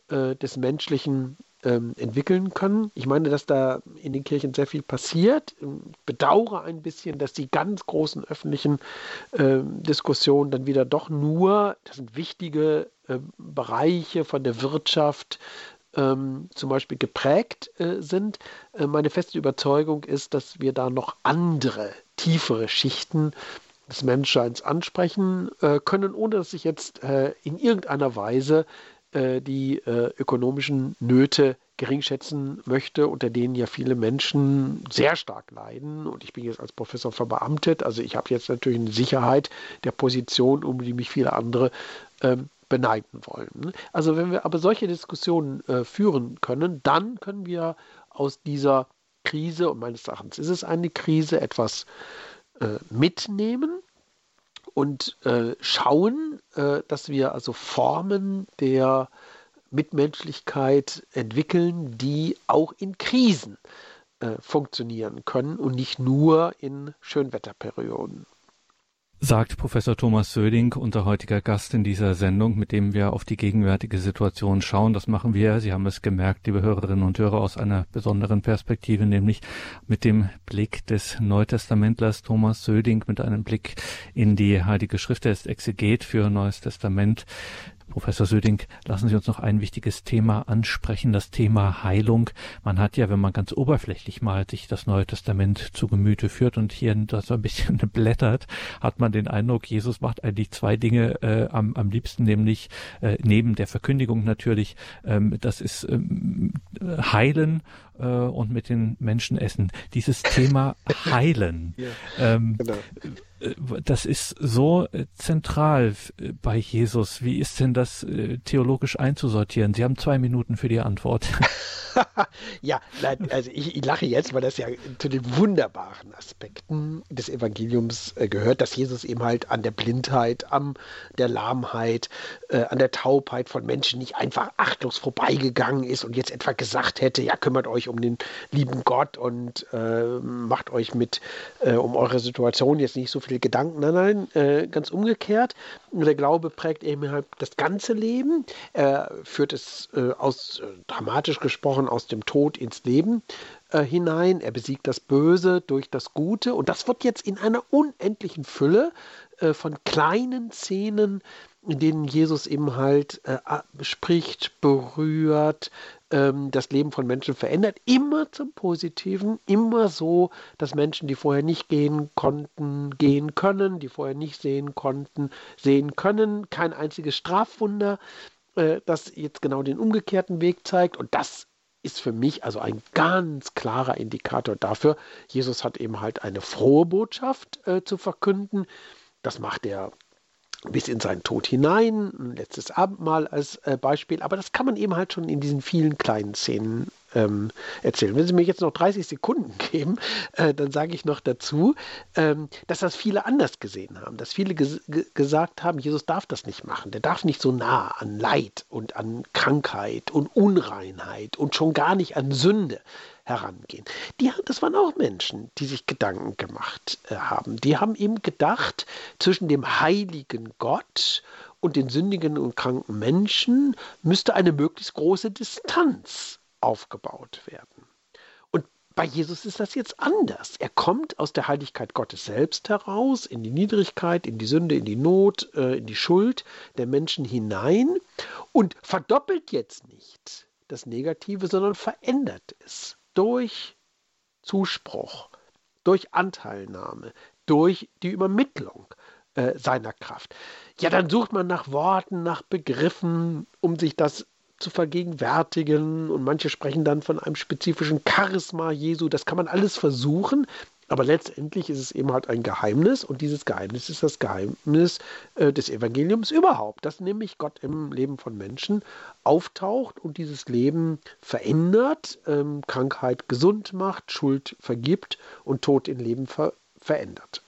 äh, des Menschlichen ähm, entwickeln können. Ich meine, dass da in den Kirchen sehr viel passiert. Ich bedauere ein bisschen, dass die ganz großen öffentlichen äh, Diskussionen dann wieder doch nur, das sind wichtige äh, Bereiche von der Wirtschaft, ähm, zum Beispiel geprägt äh, sind. Äh, meine feste Überzeugung ist, dass wir da noch andere, tiefere Schichten des Menschseins ansprechen äh, können, ohne dass ich jetzt äh, in irgendeiner Weise äh, die äh, ökonomischen Nöte geringschätzen möchte, unter denen ja viele Menschen sehr stark leiden. Und ich bin jetzt als Professor verbeamtet, also ich habe jetzt natürlich eine Sicherheit der Position, um die mich viele andere ähm, beneiden wollen. Also wenn wir aber solche Diskussionen äh, führen können, dann können wir aus dieser Krise, und meines Erachtens ist es eine Krise, etwas äh, mitnehmen und äh, schauen, äh, dass wir also Formen der Mitmenschlichkeit entwickeln, die auch in Krisen äh, funktionieren können und nicht nur in Schönwetterperioden sagt Professor Thomas Söding, unser heutiger Gast in dieser Sendung, mit dem wir auf die gegenwärtige Situation schauen. Das machen wir, Sie haben es gemerkt, liebe Hörerinnen und Hörer, aus einer besonderen Perspektive, nämlich mit dem Blick des Neutestamentlers Thomas Söding, mit einem Blick in die Heilige Schrift. Er ist Exeget für Neues Testament Professor Söding, lassen Sie uns noch ein wichtiges Thema ansprechen, das Thema Heilung. Man hat ja, wenn man ganz oberflächlich mal sich das Neue Testament zu Gemüte führt und hier das ein bisschen blättert, hat man den Eindruck, Jesus macht eigentlich zwei Dinge äh, am, am liebsten, nämlich äh, neben der Verkündigung natürlich, ähm, das ist ähm, Heilen äh, und mit den Menschen essen. Dieses Thema Heilen. ja, ähm, genau das ist so äh, zentral äh, bei Jesus. Wie ist denn das theologisch einzusortieren? Sie haben zwei Minuten für die Antwort. ja, also ich, ich, lache jetzt, weil das ja zu den wunderbaren Aspekten des Evangeliums gehört, dass Jesus eben halt an der Blindheit, an der Lahmheit, äh, an der Taubheit von Menschen nicht einfach achtlos vorbeigegangen ist und jetzt etwa gesagt hätte, ja, kümmert euch um den lieben Gott und äh, macht euch mit äh, um eure Situation jetzt nicht so viel Gedanken. Nein, nein, äh, ganz umgekehrt. Der Glaube prägt eben halt das ganze Leben. Er führt es äh, aus, äh, dramatisch gesprochen, aus dem Tod ins Leben äh, hinein. Er besiegt das Böse durch das Gute. Und das wird jetzt in einer unendlichen Fülle äh, von kleinen Szenen in denen Jesus eben halt äh, spricht, berührt, ähm, das Leben von Menschen verändert, immer zum Positiven, immer so, dass Menschen, die vorher nicht gehen konnten, gehen können, die vorher nicht sehen konnten, sehen können. Kein einziges Strafwunder, äh, das jetzt genau den umgekehrten Weg zeigt. Und das ist für mich also ein ganz klarer Indikator dafür, Jesus hat eben halt eine frohe Botschaft äh, zu verkünden. Das macht er bis in seinen Tod hinein, ein letztes Abendmahl als äh, Beispiel, aber das kann man eben halt schon in diesen vielen kleinen Szenen ähm, erzählen. Wenn Sie mir jetzt noch 30 Sekunden geben, äh, dann sage ich noch dazu, ähm, dass das viele anders gesehen haben, dass viele ges gesagt haben, Jesus darf das nicht machen, der darf nicht so nah an Leid und an Krankheit und Unreinheit und schon gar nicht an Sünde herangehen. Die, das waren auch Menschen, die sich Gedanken gemacht äh, haben. Die haben eben gedacht, zwischen dem heiligen Gott und den sündigen und kranken Menschen müsste eine möglichst große Distanz aufgebaut werden. Und bei Jesus ist das jetzt anders. Er kommt aus der Heiligkeit Gottes selbst heraus, in die Niedrigkeit, in die Sünde, in die Not, äh, in die Schuld der Menschen hinein und verdoppelt jetzt nicht das Negative, sondern verändert es durch Zuspruch, durch Anteilnahme, durch die Übermittlung äh, seiner Kraft. Ja, dann sucht man nach Worten, nach Begriffen, um sich das zu vergegenwärtigen. Und manche sprechen dann von einem spezifischen Charisma Jesu. Das kann man alles versuchen, aber letztendlich ist es eben halt ein Geheimnis und dieses Geheimnis ist das Geheimnis äh, des Evangeliums überhaupt, dass nämlich Gott im Leben von Menschen auftaucht und dieses Leben verändert, ähm, Krankheit gesund macht, Schuld vergibt und Tod in Leben ver verändert.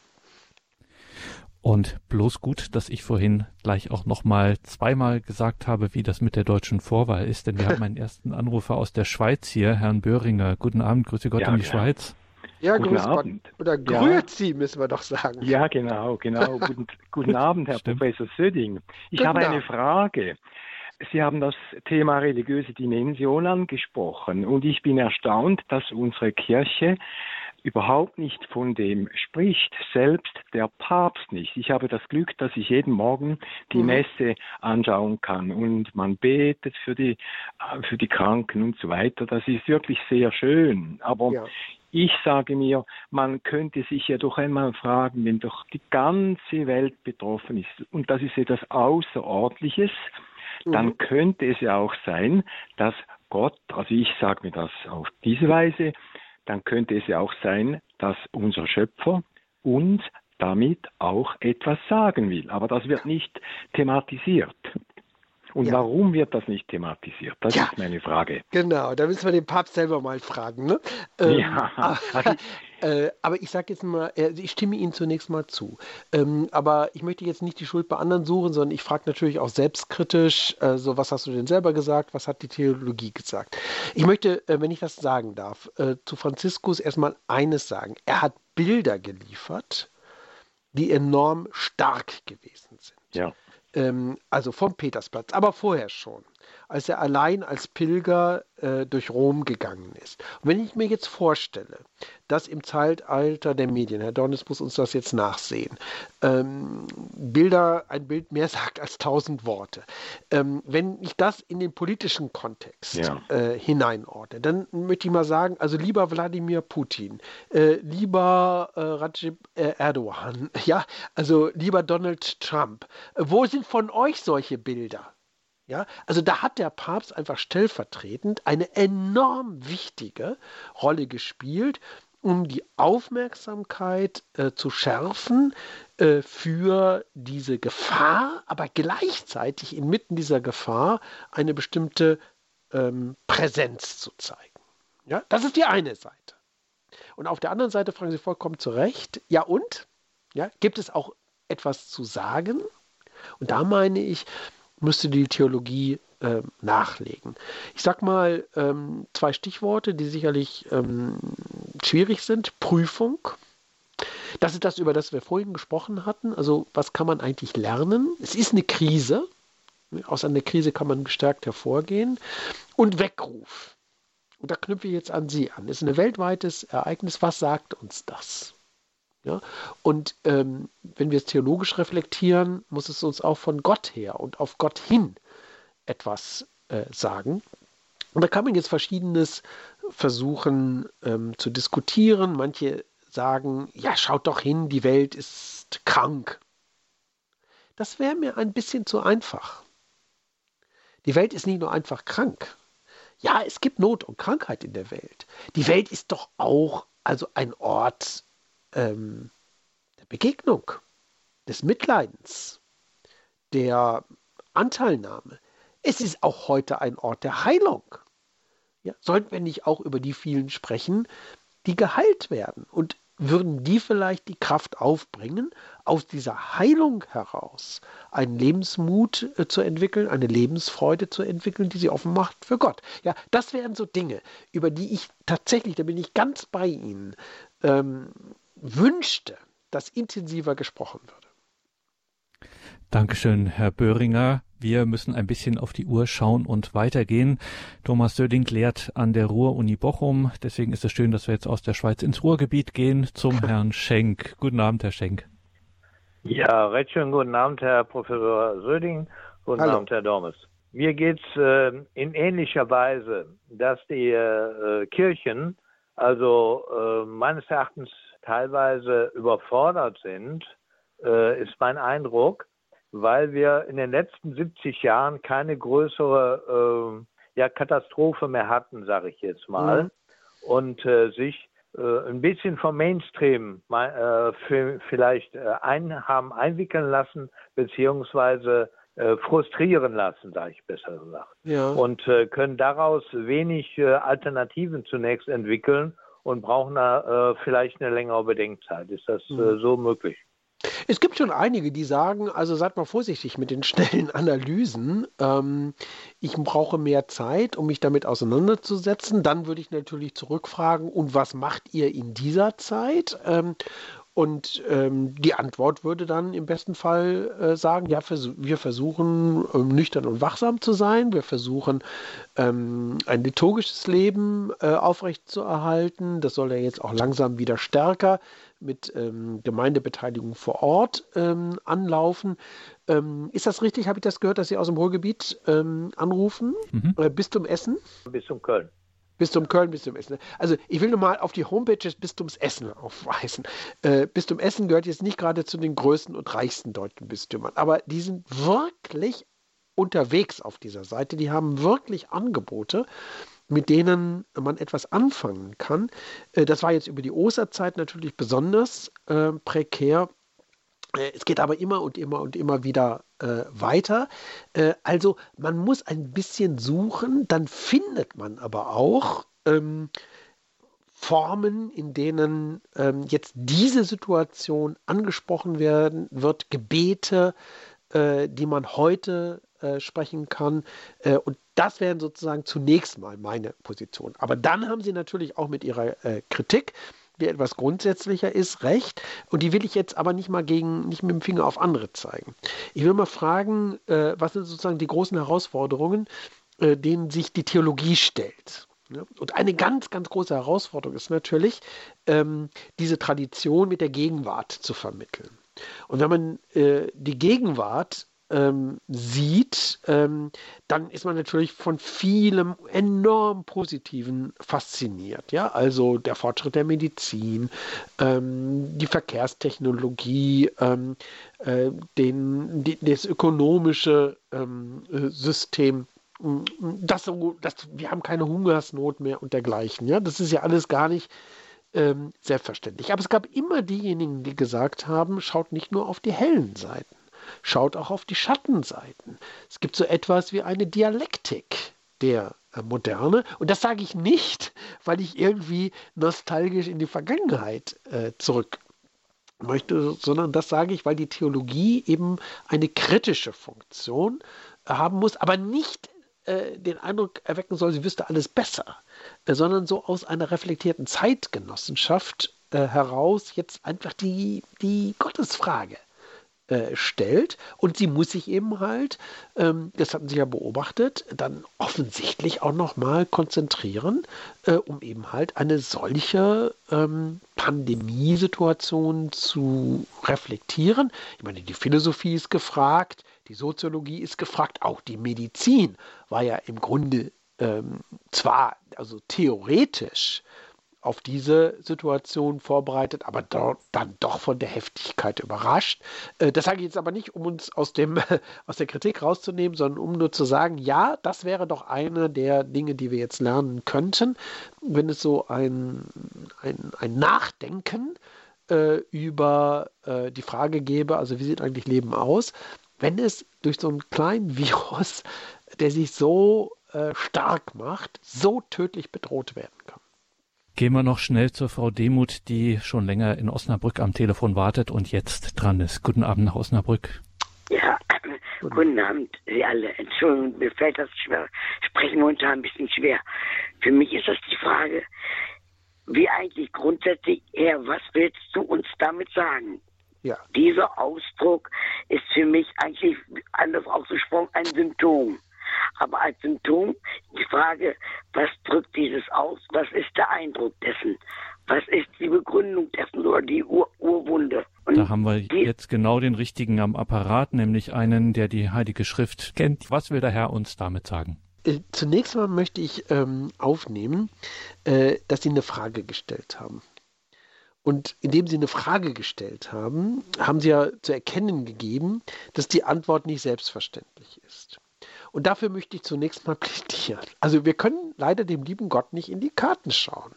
Und bloß gut, dass ich vorhin gleich auch nochmal zweimal gesagt habe, wie das mit der deutschen Vorwahl ist, denn wir haben einen ersten Anrufer aus der Schweiz hier, Herrn Böhringer. Guten Abend, grüße Gott ja, in die ja. Schweiz. Ja, guten Abend. Gott. Oder grüezi, ja. müssen wir doch sagen. Ja, genau, genau. guten, guten Abend, Herr Stimmt. Professor Söding. Ich guten habe Abend. eine Frage. Sie haben das Thema religiöse Dimension angesprochen und ich bin erstaunt, dass unsere Kirche überhaupt nicht von dem spricht, selbst der Papst nicht. Ich habe das Glück, dass ich jeden Morgen die mhm. Messe anschauen kann und man betet für die, für die Kranken und so weiter. Das ist wirklich sehr schön. Aber ja. ich sage mir, man könnte sich ja doch einmal fragen, wenn doch die ganze Welt betroffen ist und das ist etwas Außerordentliches, mhm. dann könnte es ja auch sein, dass Gott, also ich sage mir das auf diese Weise, dann könnte es ja auch sein, dass unser Schöpfer uns damit auch etwas sagen will. Aber das wird nicht thematisiert. Und ja. warum wird das nicht thematisiert? Das ja. ist meine Frage. Genau, da müssen wir den Papst selber mal fragen. Ne? Ähm, ja. Aber, äh, aber ich sage jetzt mal, äh, ich stimme Ihnen zunächst mal zu. Ähm, aber ich möchte jetzt nicht die Schuld bei anderen suchen, sondern ich frage natürlich auch selbstkritisch, äh, so was hast du denn selber gesagt, was hat die Theologie gesagt? Ich möchte, äh, wenn ich das sagen darf, äh, zu Franziskus erstmal eines sagen. Er hat Bilder geliefert, die enorm stark gewesen sind. Ja also vom Petersplatz, aber vorher schon. Als er allein als Pilger äh, durch Rom gegangen ist. Und wenn ich mir jetzt vorstelle, dass im Zeitalter der Medien, Herr Dornis muss uns das jetzt nachsehen, ähm, Bilder, ein Bild mehr sagt als tausend Worte. Ähm, wenn ich das in den politischen Kontext ja. äh, hineinordne, dann möchte ich mal sagen, also lieber Wladimir Putin, äh, lieber äh, Recep äh, Erdogan, ja, also lieber Donald Trump, wo sind von euch solche Bilder? Ja, also da hat der Papst einfach stellvertretend eine enorm wichtige Rolle gespielt, um die Aufmerksamkeit äh, zu schärfen äh, für diese Gefahr, aber gleichzeitig inmitten dieser Gefahr eine bestimmte ähm, Präsenz zu zeigen. Ja, das ist die eine Seite. Und auf der anderen Seite fragen Sie vollkommen zu Recht, ja und? Ja, gibt es auch etwas zu sagen? Und da meine ich, müsste die Theologie äh, nachlegen. Ich sage mal ähm, zwei Stichworte, die sicherlich ähm, schwierig sind. Prüfung. Das ist das, über das wir vorhin gesprochen hatten. Also was kann man eigentlich lernen? Es ist eine Krise. Aus einer Krise kann man gestärkt hervorgehen. Und Weckruf. Und da knüpfe ich jetzt an Sie an. Es ist ein weltweites Ereignis. Was sagt uns das? Ja? Und ähm, wenn wir es theologisch reflektieren, muss es uns auch von Gott her und auf Gott hin etwas äh, sagen. Und da kann man jetzt Verschiedenes versuchen ähm, zu diskutieren. Manche sagen, ja, schaut doch hin, die Welt ist krank. Das wäre mir ein bisschen zu einfach. Die Welt ist nicht nur einfach krank. Ja, es gibt Not und Krankheit in der Welt. Die Welt ist doch auch also ein Ort ähm, der Begegnung, des Mitleidens, der Anteilnahme. Es ist auch heute ein Ort der Heilung. Ja, sollten wir nicht auch über die vielen sprechen, die geheilt werden? Und würden die vielleicht die Kraft aufbringen, aus dieser Heilung heraus einen Lebensmut äh, zu entwickeln, eine Lebensfreude zu entwickeln, die sie offen macht für Gott. Ja, das wären so Dinge, über die ich tatsächlich, da bin ich ganz bei Ihnen, ähm, wünschte, dass intensiver gesprochen würde. Dankeschön, Herr Böhringer. Wir müssen ein bisschen auf die Uhr schauen und weitergehen. Thomas Söding lehrt an der Ruhr-Uni Bochum. Deswegen ist es schön, dass wir jetzt aus der Schweiz ins Ruhrgebiet gehen zum Herrn Schenk. Guten Abend, Herr Schenk. Ja, recht schön guten Abend, Herr Professor Söding. Guten Hallo. Abend, Herr Dormes. Mir geht es äh, in ähnlicher Weise, dass die äh, Kirchen also äh, meines Erachtens teilweise überfordert sind, äh, ist mein Eindruck, weil wir in den letzten 70 Jahren keine größere äh, ja, Katastrophe mehr hatten, sage ich jetzt mal, mhm. und äh, sich äh, ein bisschen vom Mainstream äh, vielleicht äh, ein, haben einwickeln lassen, beziehungsweise frustrieren lassen, sage ich besser gesagt. Ja. Und können daraus wenig Alternativen zunächst entwickeln und brauchen da äh, vielleicht eine längere Bedenkzeit. Ist das mhm. äh, so möglich? Es gibt schon einige, die sagen, also seid mal vorsichtig mit den schnellen Analysen. Ähm, ich brauche mehr Zeit, um mich damit auseinanderzusetzen. Dann würde ich natürlich zurückfragen, und was macht ihr in dieser Zeit? Ähm, und ähm, die Antwort würde dann im besten Fall äh, sagen, ja, vers wir versuchen ähm, nüchtern und wachsam zu sein, wir versuchen ähm, ein liturgisches Leben äh, aufrechtzuerhalten. Das soll ja jetzt auch langsam wieder stärker mit ähm, Gemeindebeteiligung vor Ort ähm, anlaufen. Ähm, ist das richtig? Habe ich das gehört, dass Sie aus dem Ruhrgebiet anrufen? Mhm. Äh, Bistum Essen? Bistum Köln. Bistum Köln, Bistum Essen. Also ich will nur mal auf die Homepage des Bistums Essen aufweisen. Äh, Bistum Essen gehört jetzt nicht gerade zu den größten und reichsten deutschen Bistümern, aber die sind wirklich unterwegs auf dieser Seite. Die haben wirklich Angebote, mit denen man etwas anfangen kann. Äh, das war jetzt über die Osterzeit natürlich besonders äh, prekär. Äh, es geht aber immer und immer und immer wieder äh, weiter. Äh, also man muss ein bisschen suchen, dann findet man aber auch ähm, Formen, in denen ähm, jetzt diese Situation angesprochen werden wird, Gebete, äh, die man heute äh, sprechen kann. Äh, und das wären sozusagen zunächst mal meine Position. Aber dann haben Sie natürlich auch mit Ihrer Kritik die etwas grundsätzlicher ist, recht. Und die will ich jetzt aber nicht mal gegen, nicht mit dem Finger auf andere zeigen. Ich will mal fragen, äh, was sind sozusagen die großen Herausforderungen, äh, denen sich die Theologie stellt. Und eine ganz, ganz große Herausforderung ist natürlich, ähm, diese Tradition mit der Gegenwart zu vermitteln. Und wenn man äh, die Gegenwart ähm, sieht, ähm, dann ist man natürlich von vielem enorm Positiven fasziniert. Ja, also der Fortschritt der Medizin, ähm, die Verkehrstechnologie, ähm, äh, den, die, das ökonomische ähm, System. Das so, das, wir haben keine Hungersnot mehr und dergleichen. Ja, das ist ja alles gar nicht ähm, selbstverständlich. Aber es gab immer diejenigen, die gesagt haben, schaut nicht nur auf die hellen Seiten. Schaut auch auf die Schattenseiten. Es gibt so etwas wie eine Dialektik der äh, Moderne. Und das sage ich nicht, weil ich irgendwie nostalgisch in die Vergangenheit äh, zurück möchte, sondern das sage ich, weil die Theologie eben eine kritische Funktion haben muss, aber nicht äh, den Eindruck erwecken soll, sie wüsste alles besser, äh, sondern so aus einer reflektierten Zeitgenossenschaft äh, heraus jetzt einfach die, die Gottesfrage äh, stellt und sie muss sich eben halt, ähm, das hatten Sie ja beobachtet, dann offensichtlich auch nochmal konzentrieren, äh, um eben halt eine solche ähm, Pandemiesituation zu reflektieren. Ich meine, die Philosophie ist gefragt, die Soziologie ist gefragt, auch die Medizin war ja im Grunde ähm, zwar also theoretisch auf diese Situation vorbereitet, aber dort dann doch von der Heftigkeit überrascht. Äh, das sage ich jetzt aber nicht, um uns aus, dem, aus der Kritik rauszunehmen, sondern um nur zu sagen, ja, das wäre doch eine der Dinge, die wir jetzt lernen könnten, wenn es so ein, ein, ein Nachdenken äh, über äh, die Frage gäbe, also wie sieht eigentlich Leben aus, wenn es durch so einen kleinen Virus, der sich so äh, stark macht, so tödlich bedroht werden kann. Gehen wir noch schnell zur Frau Demuth, die schon länger in Osnabrück am Telefon wartet und jetzt dran ist. Guten Abend nach Osnabrück. Ja, guten, guten Abend, Sie alle. Entschuldigung, mir fällt das schwer. Sprechen momentan ein bisschen schwer. Für mich ist das die Frage, wie eigentlich grundsätzlich her, was willst du uns damit sagen? Ja. Dieser Ausdruck ist für mich eigentlich, anders ausgesprochen, ein Symptom aber als Symptom die Frage, was drückt dieses aus? Was ist der Eindruck dessen? Was ist die Begründung dessen oder die Ur Urwunde? Und da haben wir jetzt genau den richtigen am Apparat, nämlich einen, der die Heilige Schrift kennt. Was will der Herr uns damit sagen? Äh, zunächst mal möchte ich ähm, aufnehmen, äh, dass Sie eine Frage gestellt haben. Und indem Sie eine Frage gestellt haben, haben Sie ja zu erkennen gegeben, dass die Antwort nicht selbstverständlich ist. Und dafür möchte ich zunächst mal plädieren. Also wir können leider dem lieben Gott nicht in die Karten schauen.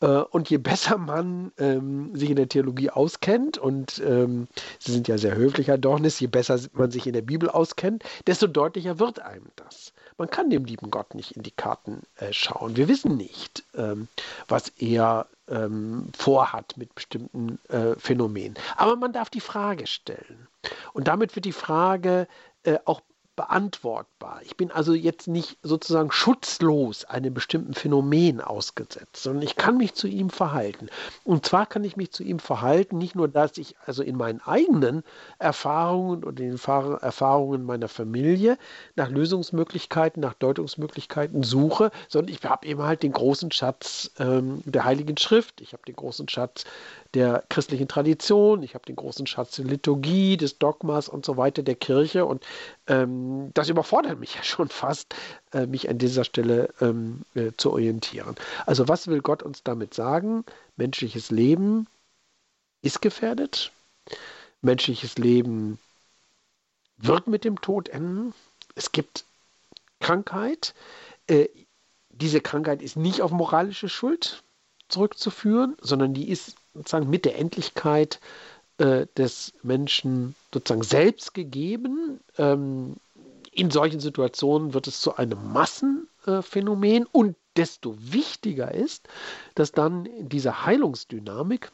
Äh, und je besser man ähm, sich in der Theologie auskennt, und ähm, Sie sind ja sehr höflich, Herr Dornis, je besser man sich in der Bibel auskennt, desto deutlicher wird einem das. Man kann dem lieben Gott nicht in die Karten äh, schauen. Wir wissen nicht, ähm, was er ähm, vorhat mit bestimmten äh, Phänomenen. Aber man darf die Frage stellen. Und damit wird die Frage äh, auch beantwortbar. Ich bin also jetzt nicht sozusagen schutzlos einem bestimmten Phänomen ausgesetzt, sondern ich kann mich zu ihm verhalten. Und zwar kann ich mich zu ihm verhalten, nicht nur, dass ich also in meinen eigenen Erfahrungen und den Erfahrungen meiner Familie nach Lösungsmöglichkeiten, nach Deutungsmöglichkeiten suche, sondern ich habe eben halt den großen Schatz ähm, der Heiligen Schrift, ich habe den großen Schatz der christlichen Tradition, ich habe den großen Schatz der Liturgie, des Dogmas und so weiter der Kirche und ähm, das überfordert mich ja schon fast, äh, mich an dieser Stelle ähm, äh, zu orientieren. Also was will Gott uns damit sagen? Menschliches Leben ist gefährdet, menschliches Leben wird mit dem Tod enden, es gibt Krankheit, äh, diese Krankheit ist nicht auf moralische Schuld zurückzuführen, sondern die ist sozusagen mit der Endlichkeit äh, des Menschen sozusagen selbst gegeben. Ähm, in solchen Situationen wird es zu einem Massenphänomen und desto wichtiger ist, dass dann diese Heilungsdynamik,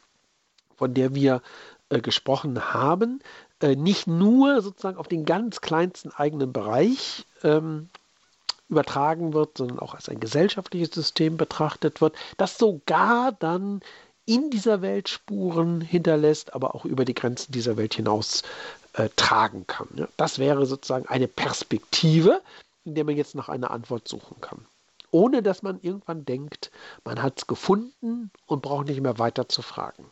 von der wir äh, gesprochen haben, äh, nicht nur sozusagen auf den ganz kleinsten eigenen Bereich ähm, übertragen wird, sondern auch als ein gesellschaftliches System betrachtet wird, das sogar dann in dieser Welt Spuren hinterlässt, aber auch über die Grenzen dieser Welt hinaus äh, tragen kann. Ja. Das wäre sozusagen eine Perspektive, in der man jetzt nach einer Antwort suchen kann. Ohne dass man irgendwann denkt, man hat es gefunden und braucht nicht mehr weiter zu fragen.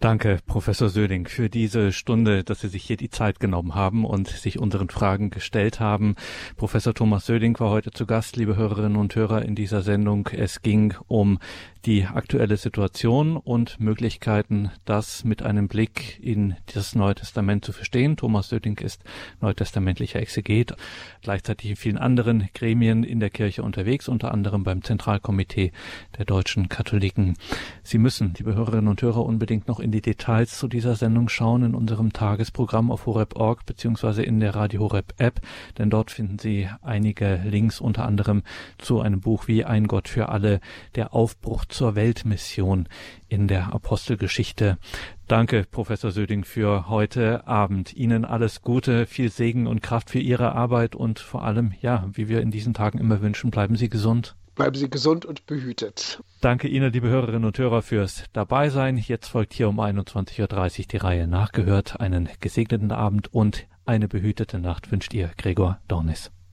Danke, Professor Söding, für diese Stunde, dass Sie sich hier die Zeit genommen haben und sich unseren Fragen gestellt haben. Professor Thomas Söding war heute zu Gast, liebe Hörerinnen und Hörer, in dieser Sendung. Es ging um die aktuelle Situation und Möglichkeiten, das mit einem Blick in das Neue Testament zu verstehen. Thomas Söding ist neutestamentlicher Exeget, gleichzeitig in vielen anderen Gremien in der Kirche unterwegs, unter anderem beim Zentralkomitee der deutschen Katholiken. Sie müssen, liebe Hörerinnen und Hörer, unbedingt noch in die Details zu dieser Sendung schauen in unserem Tagesprogramm auf horeb.org beziehungsweise in der Radio Horeb App, denn dort finden Sie einige Links unter anderem zu einem Buch wie Ein Gott für alle, der Aufbruch zur Weltmission in der Apostelgeschichte. Danke, Professor Söding, für heute Abend. Ihnen alles Gute, viel Segen und Kraft für Ihre Arbeit und vor allem, ja, wie wir in diesen Tagen immer wünschen, bleiben Sie gesund. Bleiben Sie gesund und behütet. Danke Ihnen, liebe Hörerinnen und Hörer, fürs Dabeisein. Jetzt folgt hier um 21.30 Uhr die Reihe Nachgehört. Einen gesegneten Abend und eine behütete Nacht wünscht Ihr Gregor Dornis.